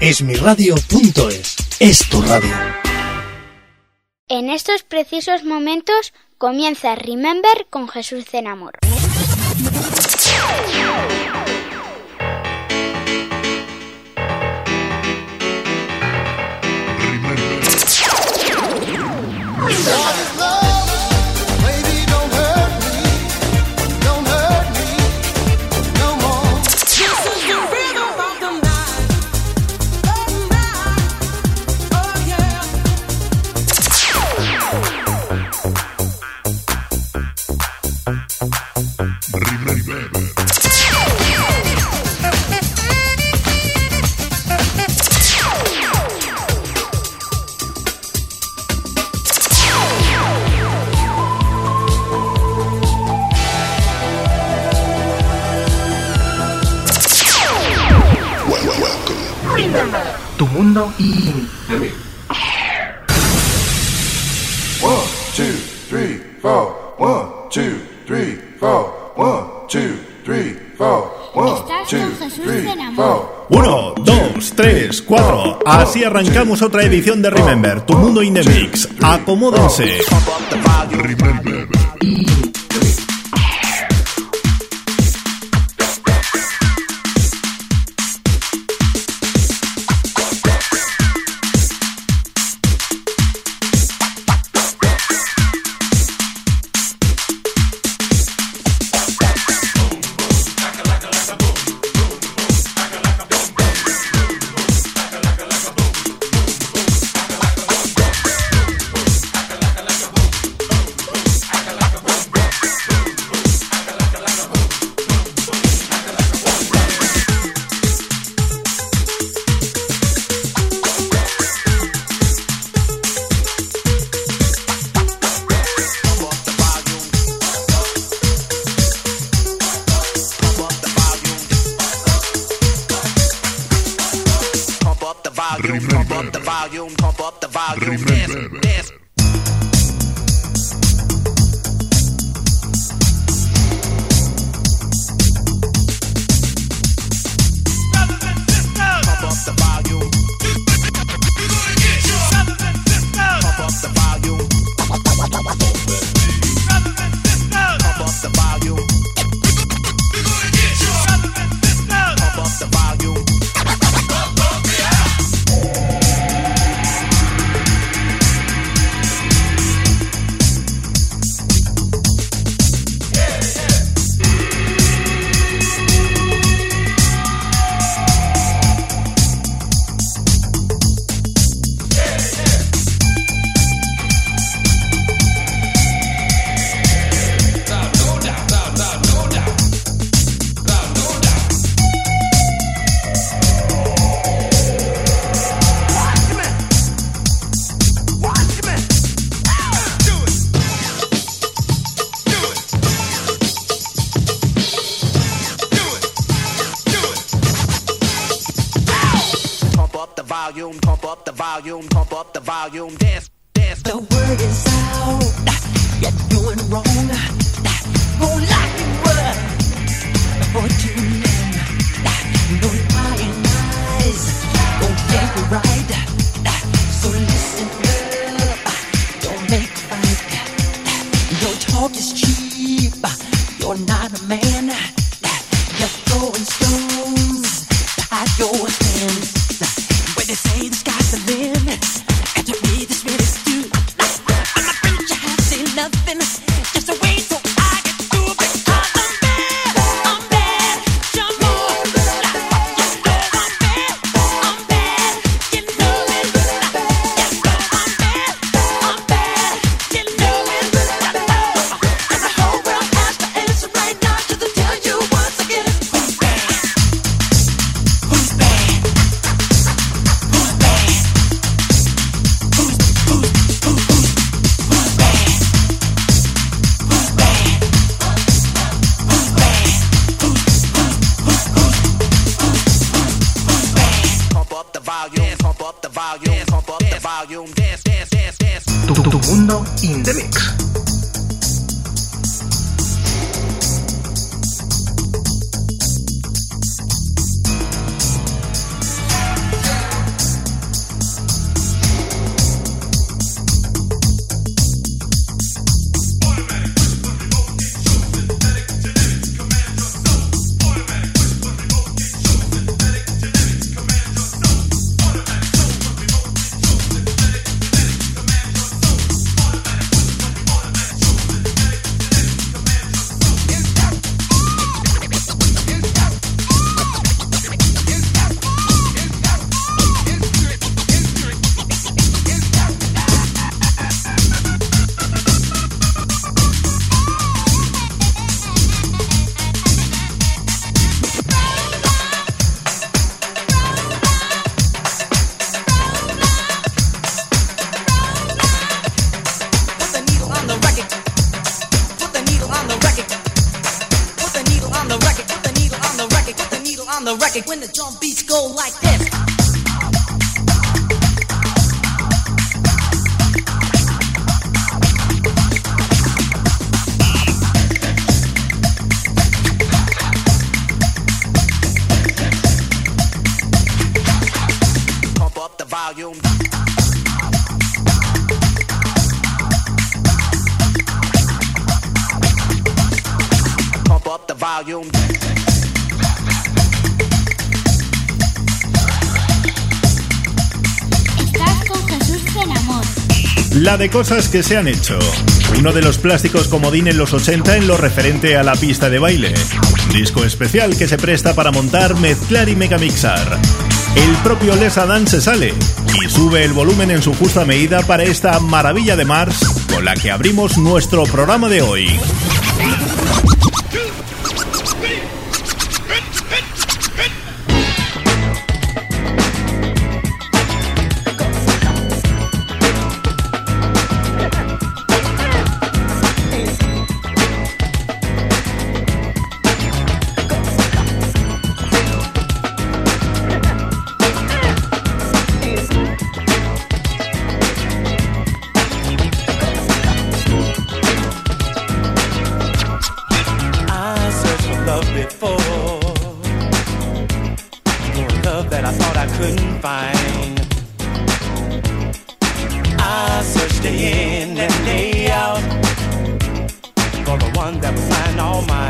Esmiradio.es es tu radio. En estos precisos momentos comienza Remember con Jesús en Amor. mundo y de mí. 1, 2, 3, 4. Así arrancamos otra edición de Remember, tu mundo in the mix. Acomódense. Remember. take a ride. de cosas que se han hecho. Uno de los plásticos comodín en los 80 en lo referente a la pista de baile. Disco especial que se presta para montar, mezclar y megamixar. El propio Les Adán se sale y sube el volumen en su justa medida para esta maravilla de Mars con la que abrimos nuestro programa de hoy. all my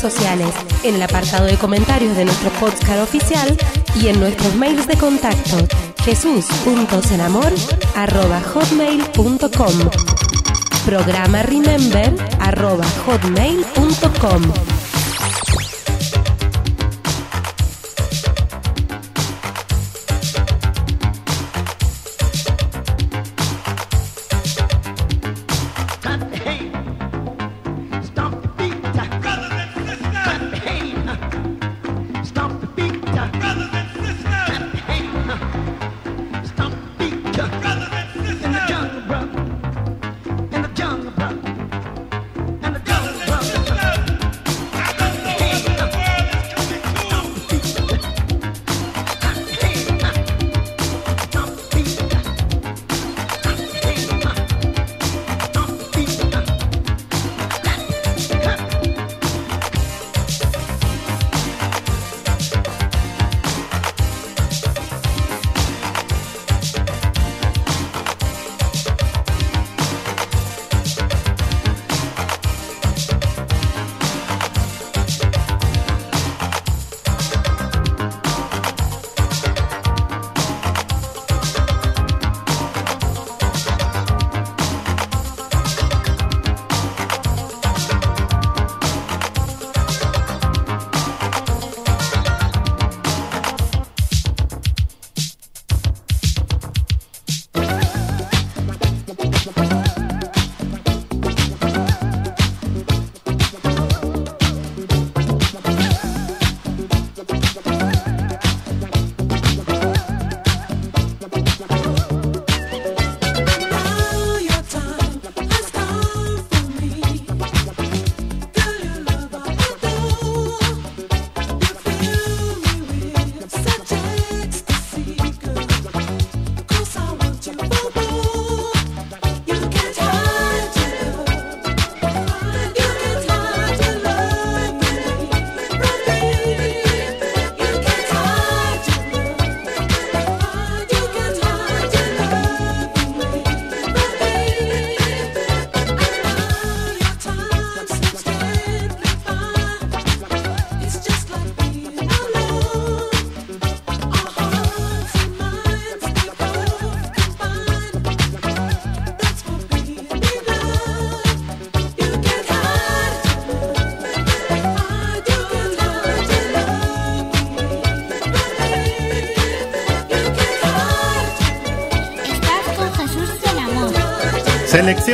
sociales, en el apartado de comentarios de nuestro podcast oficial y en nuestros mails de contacto jesús.senamor@hotmail.com. Programa remember arroba hotmail.com.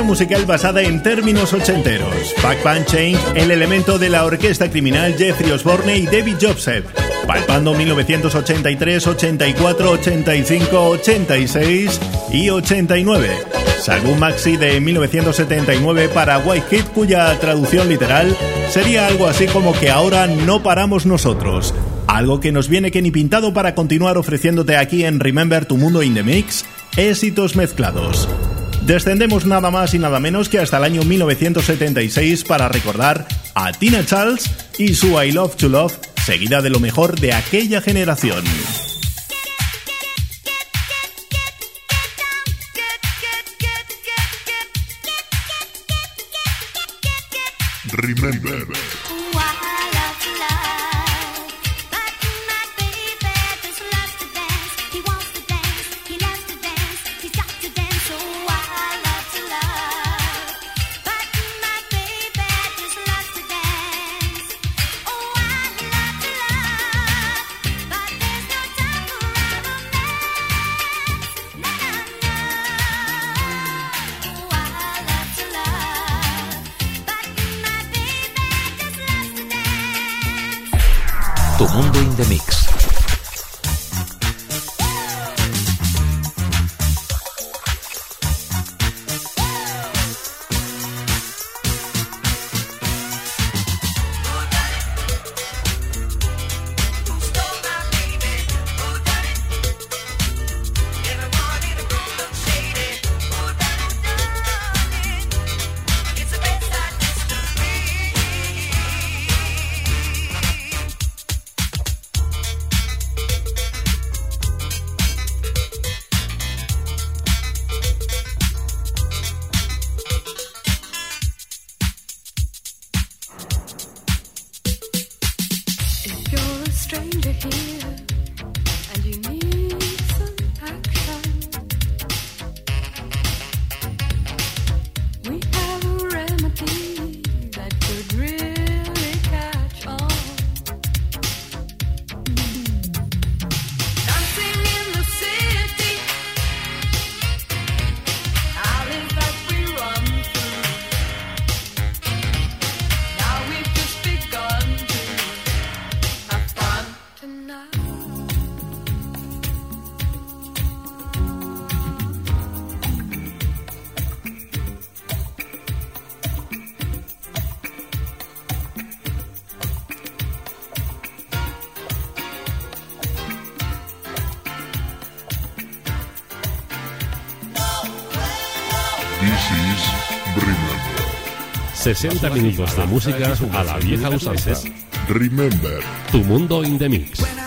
Musical basada en términos ochenteros. Back Band Change, el elemento de la orquesta criminal Jeffrey Osborne y David Joseph. Palpando 1983, 84, 85, 86 y 89. Salvo maxi de 1979 para White Kid cuya traducción literal sería algo así como que ahora no paramos nosotros. Algo que nos viene que ni pintado para continuar ofreciéndote aquí en Remember Tu Mundo in the Mix, éxitos mezclados. Descendemos nada más y nada menos que hasta el año 1976 para recordar a Tina Charles y su I Love to Love, seguida de lo mejor de aquella generación. Mundo in the mix. 60 minutos de música a la vieja usanza. Remember. Tu mundo in the mix.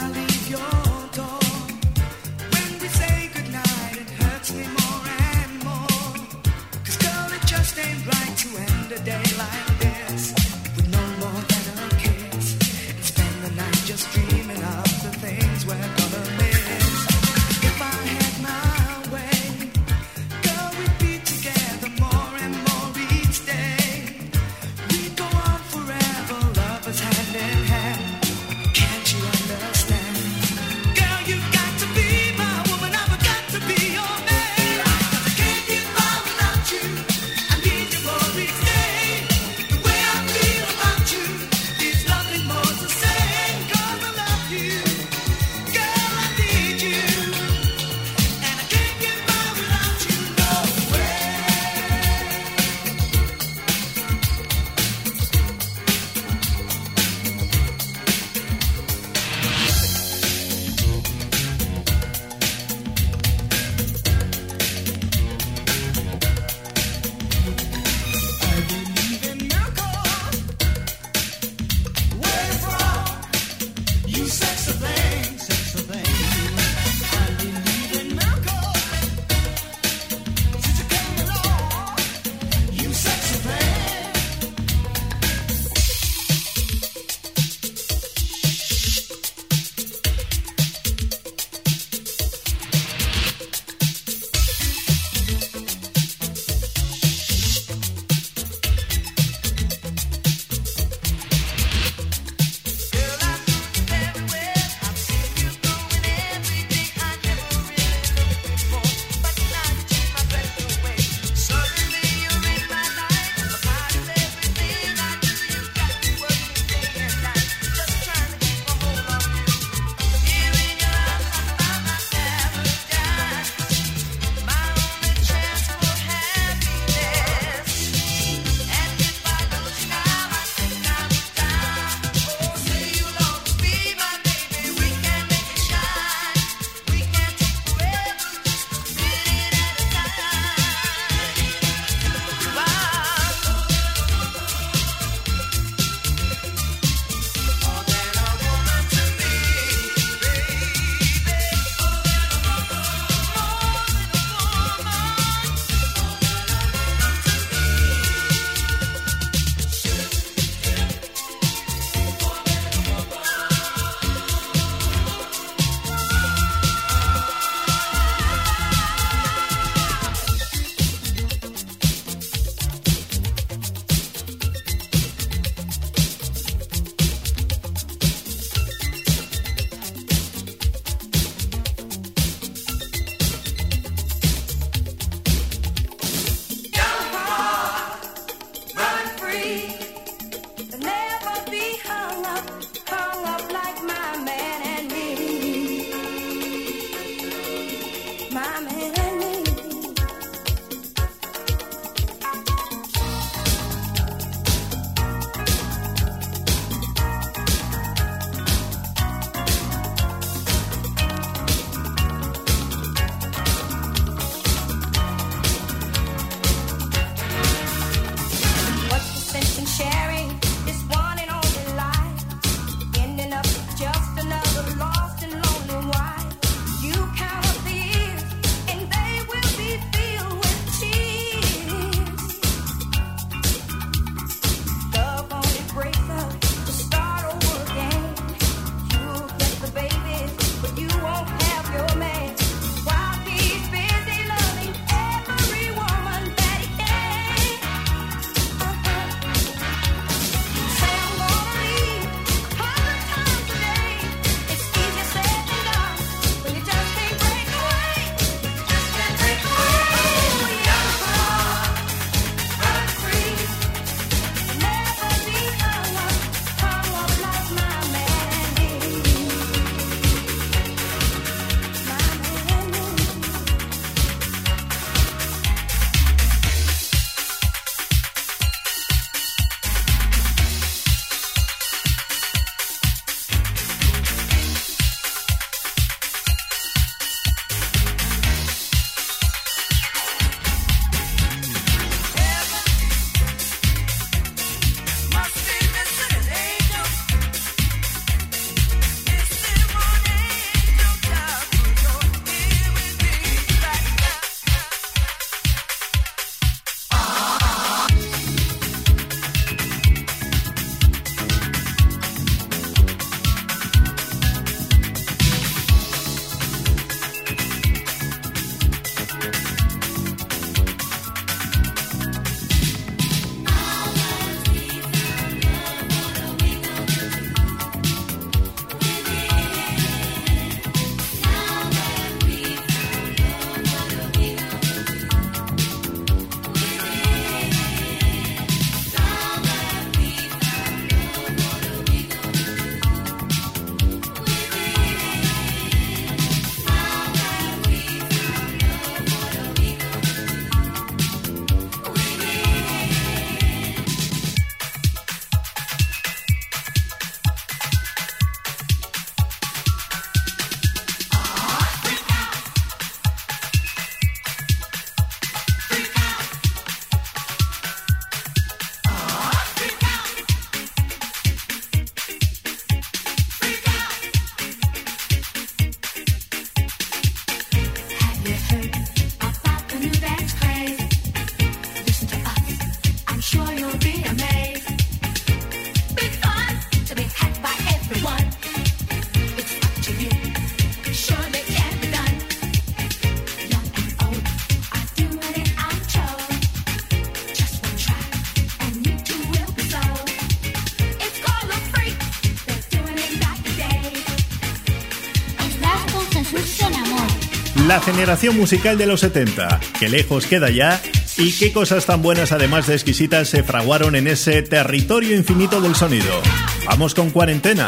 Generación musical de los 70, que lejos queda ya, y qué cosas tan buenas además de exquisitas se fraguaron en ese territorio infinito del sonido. Vamos con cuarentena.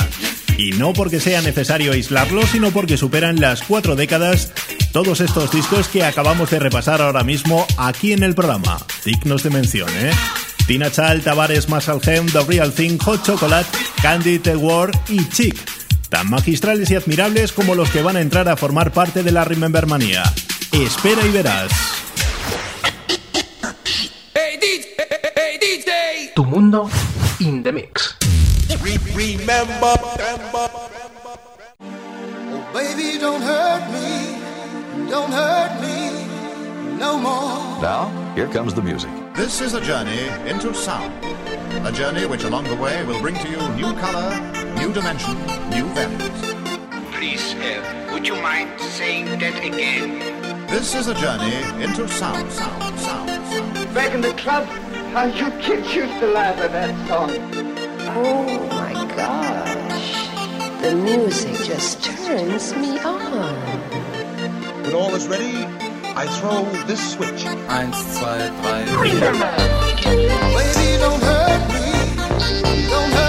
Y no porque sea necesario aislarlo, sino porque superan las cuatro décadas todos estos discos que acabamos de repasar ahora mismo aquí en el programa. Dignos de mención, ¿eh? Tina Chal, Tavares, Massalhem, The Real Thing, Hot Chocolate, Candy, The World y Chic. Tan magistrales y admirables como los que van a entrar a formar parte de la Remember Manía. Espera y verás. Tu mundo in the mix. Remember, Oh, baby, don't hurt me. Don't hurt me no more. Now, here comes the music. This is a journey into sound. A journey which along the way will bring to you new color, new dimension, new values. Please, uh, would you mind saying that again? This is a journey into sound, sound, sound, sound. Back in the club, how you kids used to laugh at that song. Oh my gosh. The music just turns me on. When all is ready, I throw this switch. Eins, zwei, drei. Baby, don't hurt me. Don't hurt me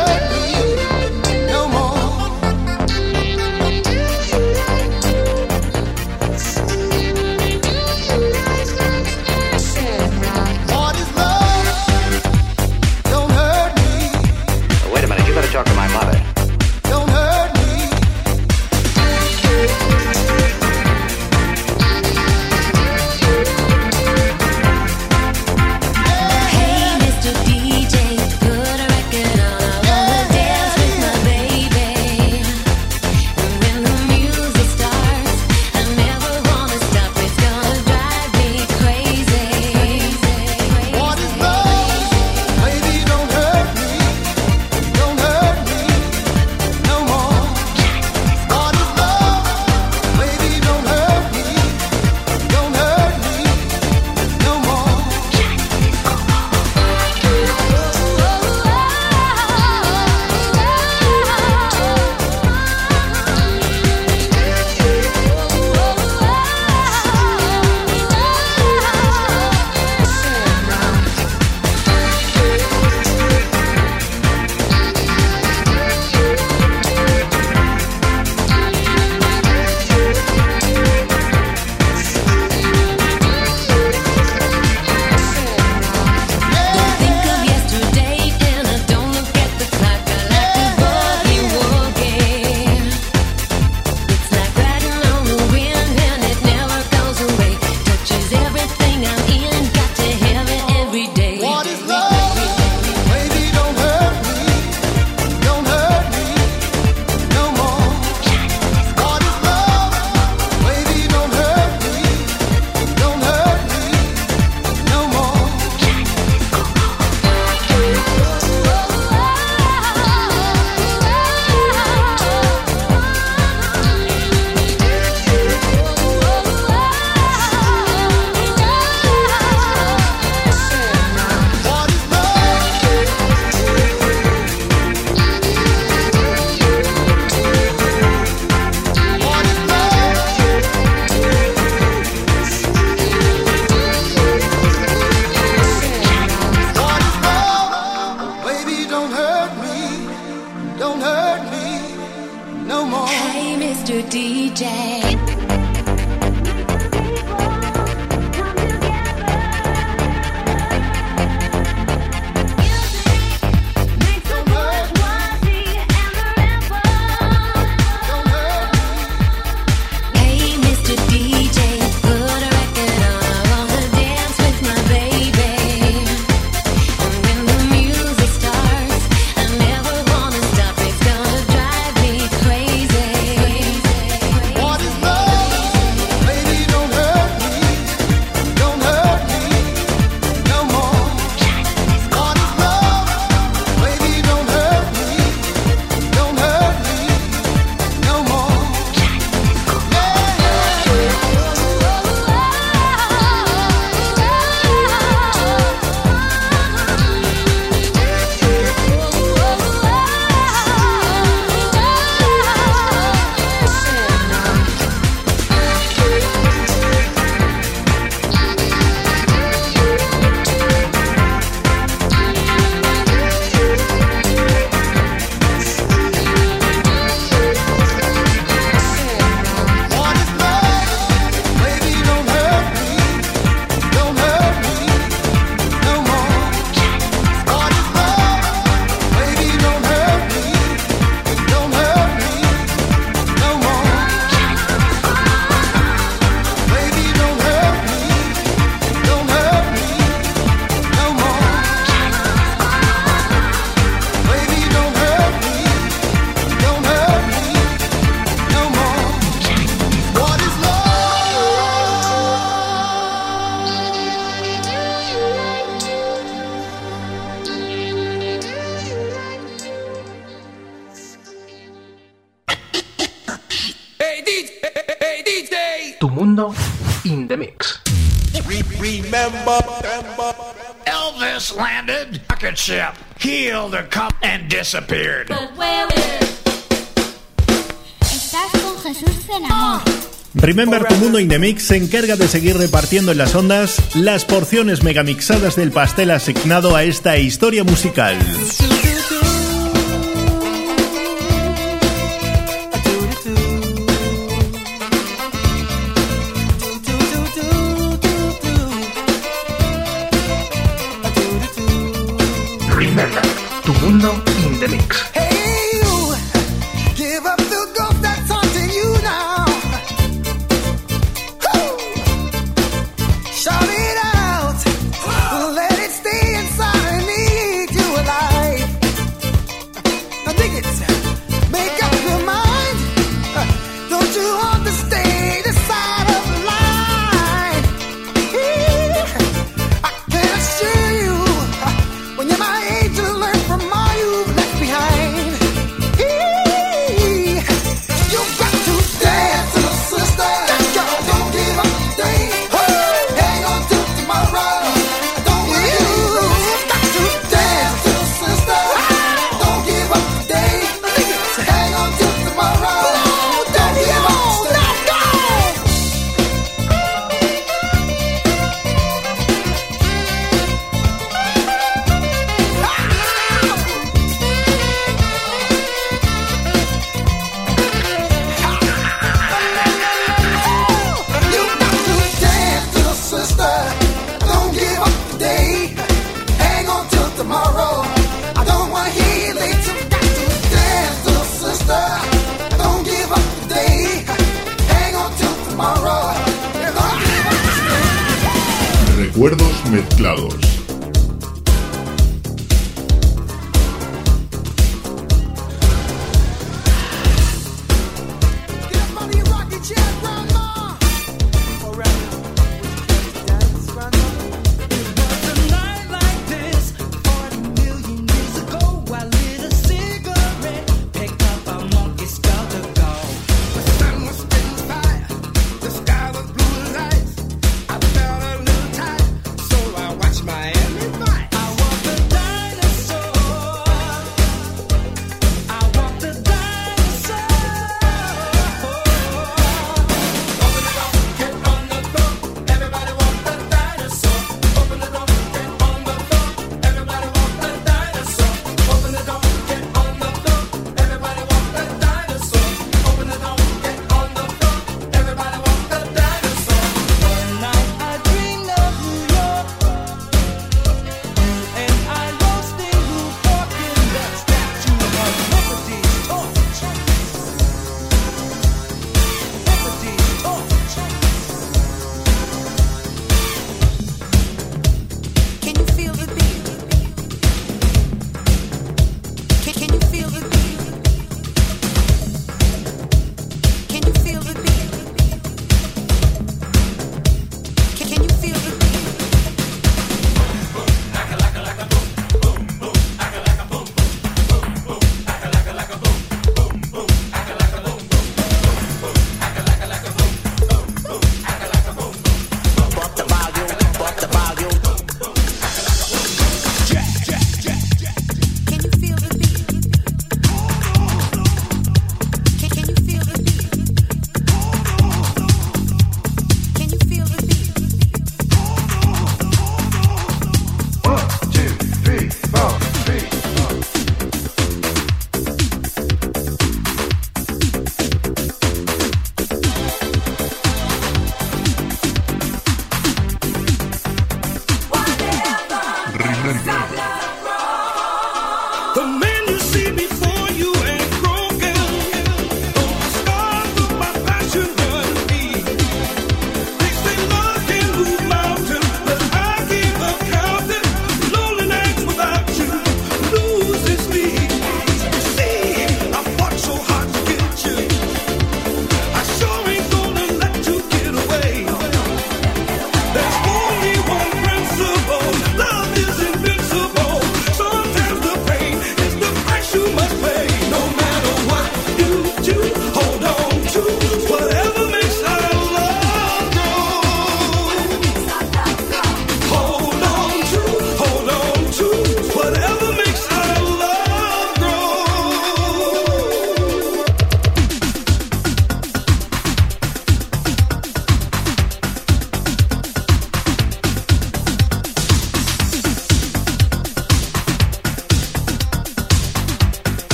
Remember Tu Mundo in se encarga de seguir repartiendo en las ondas las porciones megamixadas del pastel asignado a esta historia musical.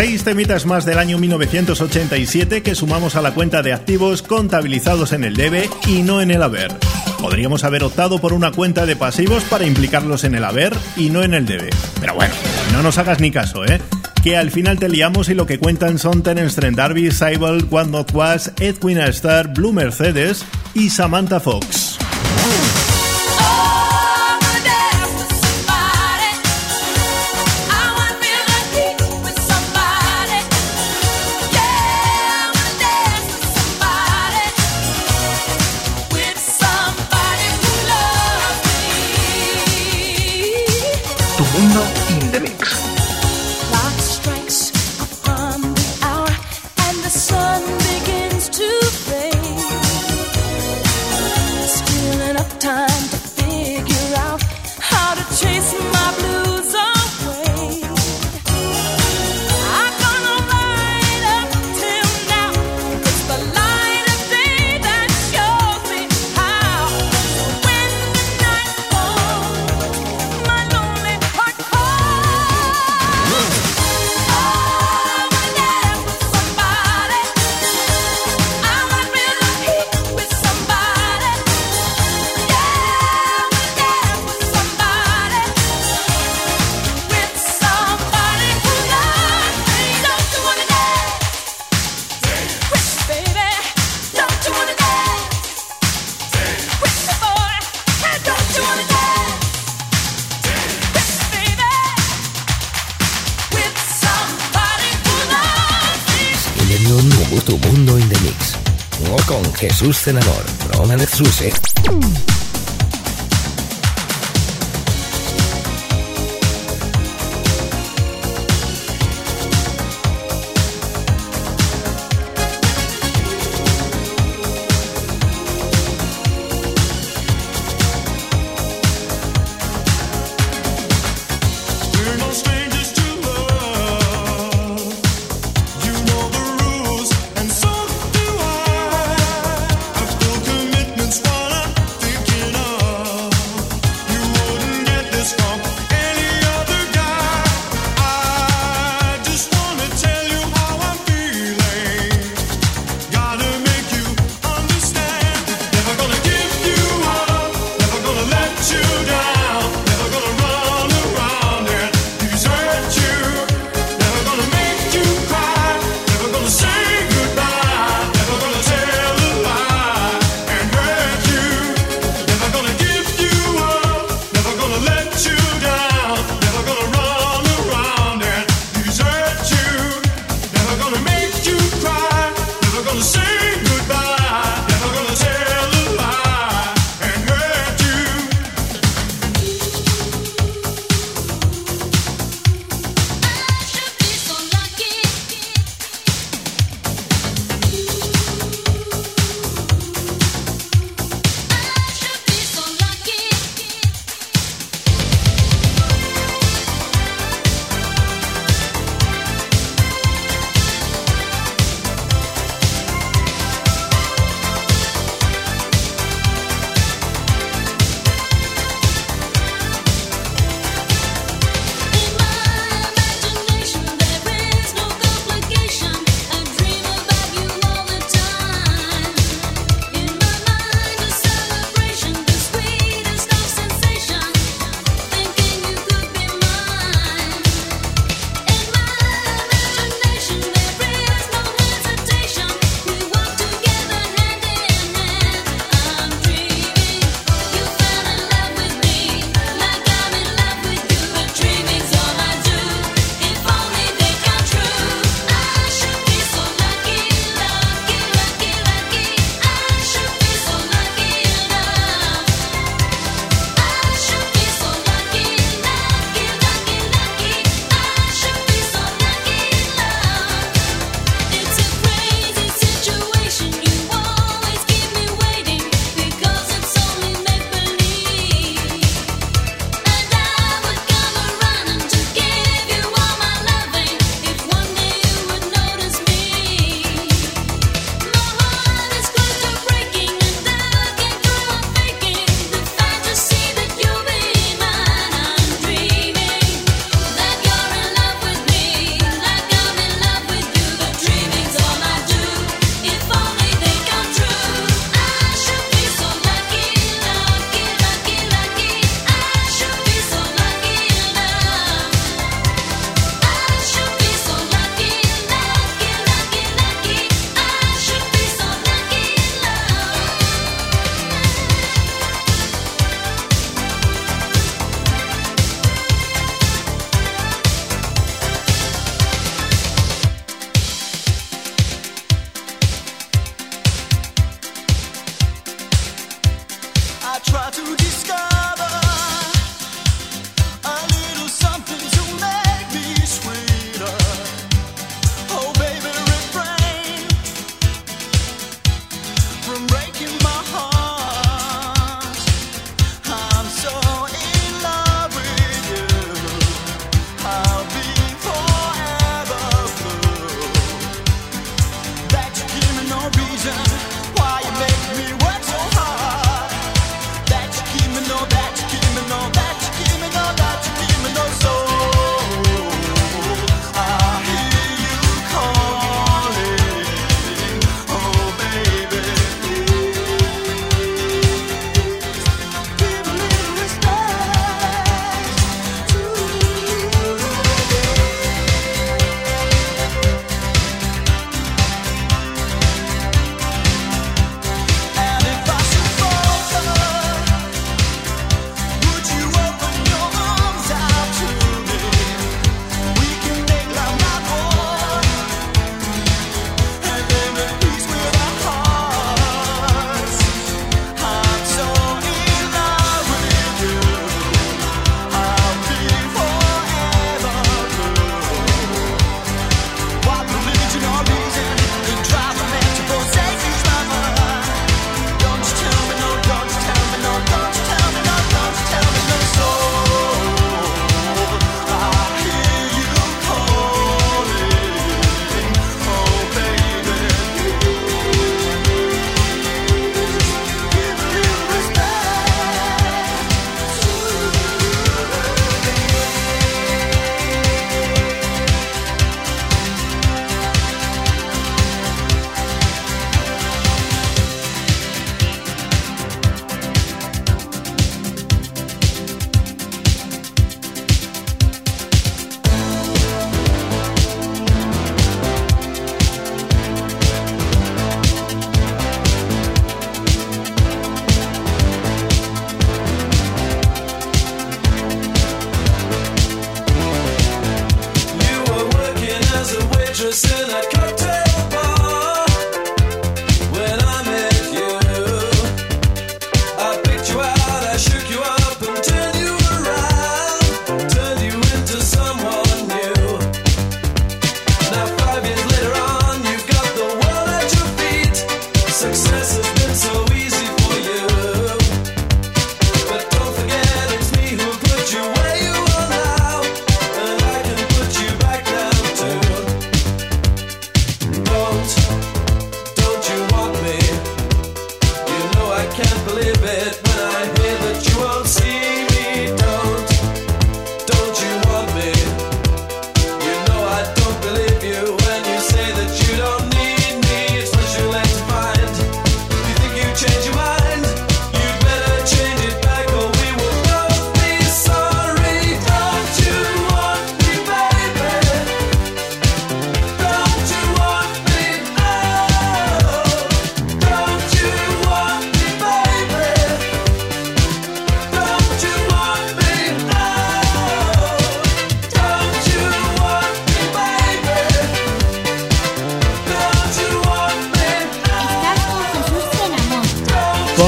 Seis temitas más del año 1987 que sumamos a la cuenta de activos contabilizados en el debe y no en el haber. Podríamos haber optado por una cuenta de pasivos para implicarlos en el haber y no en el debe. Pero bueno, no nos hagas ni caso, ¿eh? que al final te liamos y lo que cuentan son Terence Trent Darby, Seibel, Juan Not Was, Edwin Starr, Blue Mercedes y Samantha Fox. con Jesús Senador, Roman Exuse. ¿eh?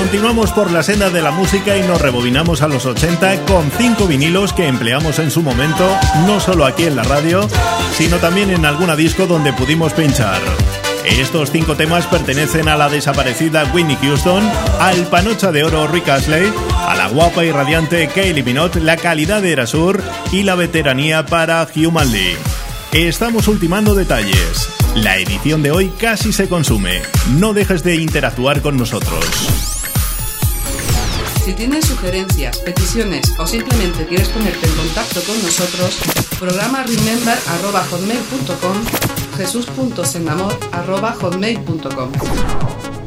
Continuamos por la senda de la música y nos rebobinamos a los 80 con cinco vinilos que empleamos en su momento, no solo aquí en la radio, sino también en alguna disco donde pudimos pinchar. Estos cinco temas pertenecen a la desaparecida Winnie Houston, al panocha de oro Rick Astley, a la guapa y radiante Kaylee Minot, la calidad de Erasur y la veteranía para Human League. Estamos ultimando detalles. La edición de hoy casi se consume. No dejes de interactuar con nosotros. Si tienes sugerencias, peticiones o simplemente quieres ponerte en contacto con nosotros, programa remember.hotmail.com jesús.senamor.hotmail.com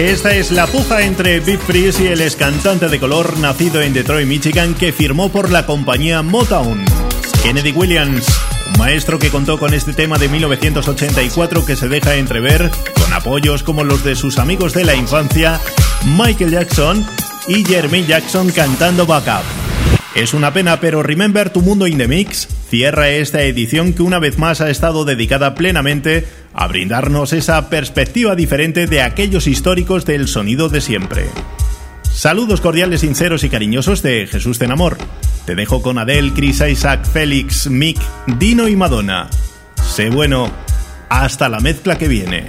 Esta es la puja entre Big Freeze y el excantante de color nacido en Detroit, Michigan, que firmó por la compañía Motown. Kennedy Williams, un maestro que contó con este tema de 1984 que se deja entrever con apoyos como los de sus amigos de la infancia, Michael Jackson y Jeremy Jackson cantando backup. Es una pena, pero Remember Tu Mundo in the Mix cierra esta edición que una vez más ha estado dedicada plenamente a brindarnos esa perspectiva diferente de aquellos históricos del sonido de siempre. Saludos cordiales, sinceros y cariñosos de Jesús Tenamor. Te dejo con Adele, Chris Isaac, Félix, Mick, Dino y Madonna. Sé bueno, hasta la mezcla que viene.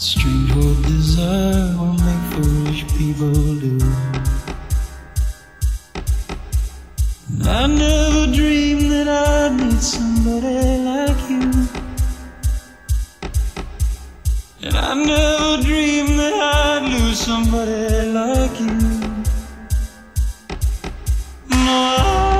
Strange what desire will make foolish people do. I never dreamed that I'd meet somebody like you. And I never dreamed that I'd lose somebody like you. No, I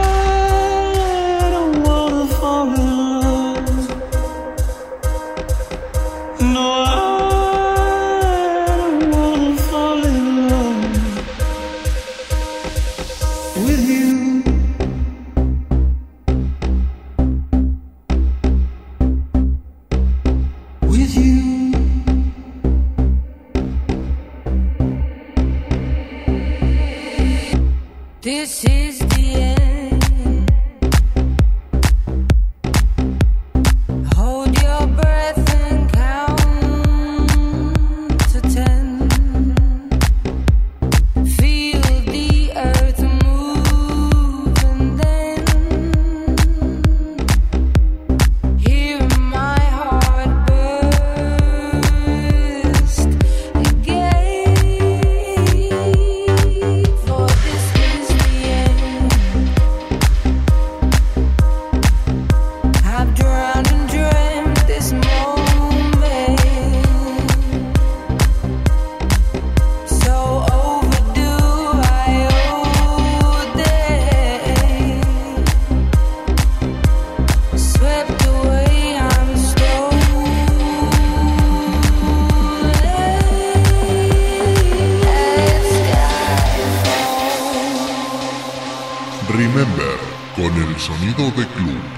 sonido de club.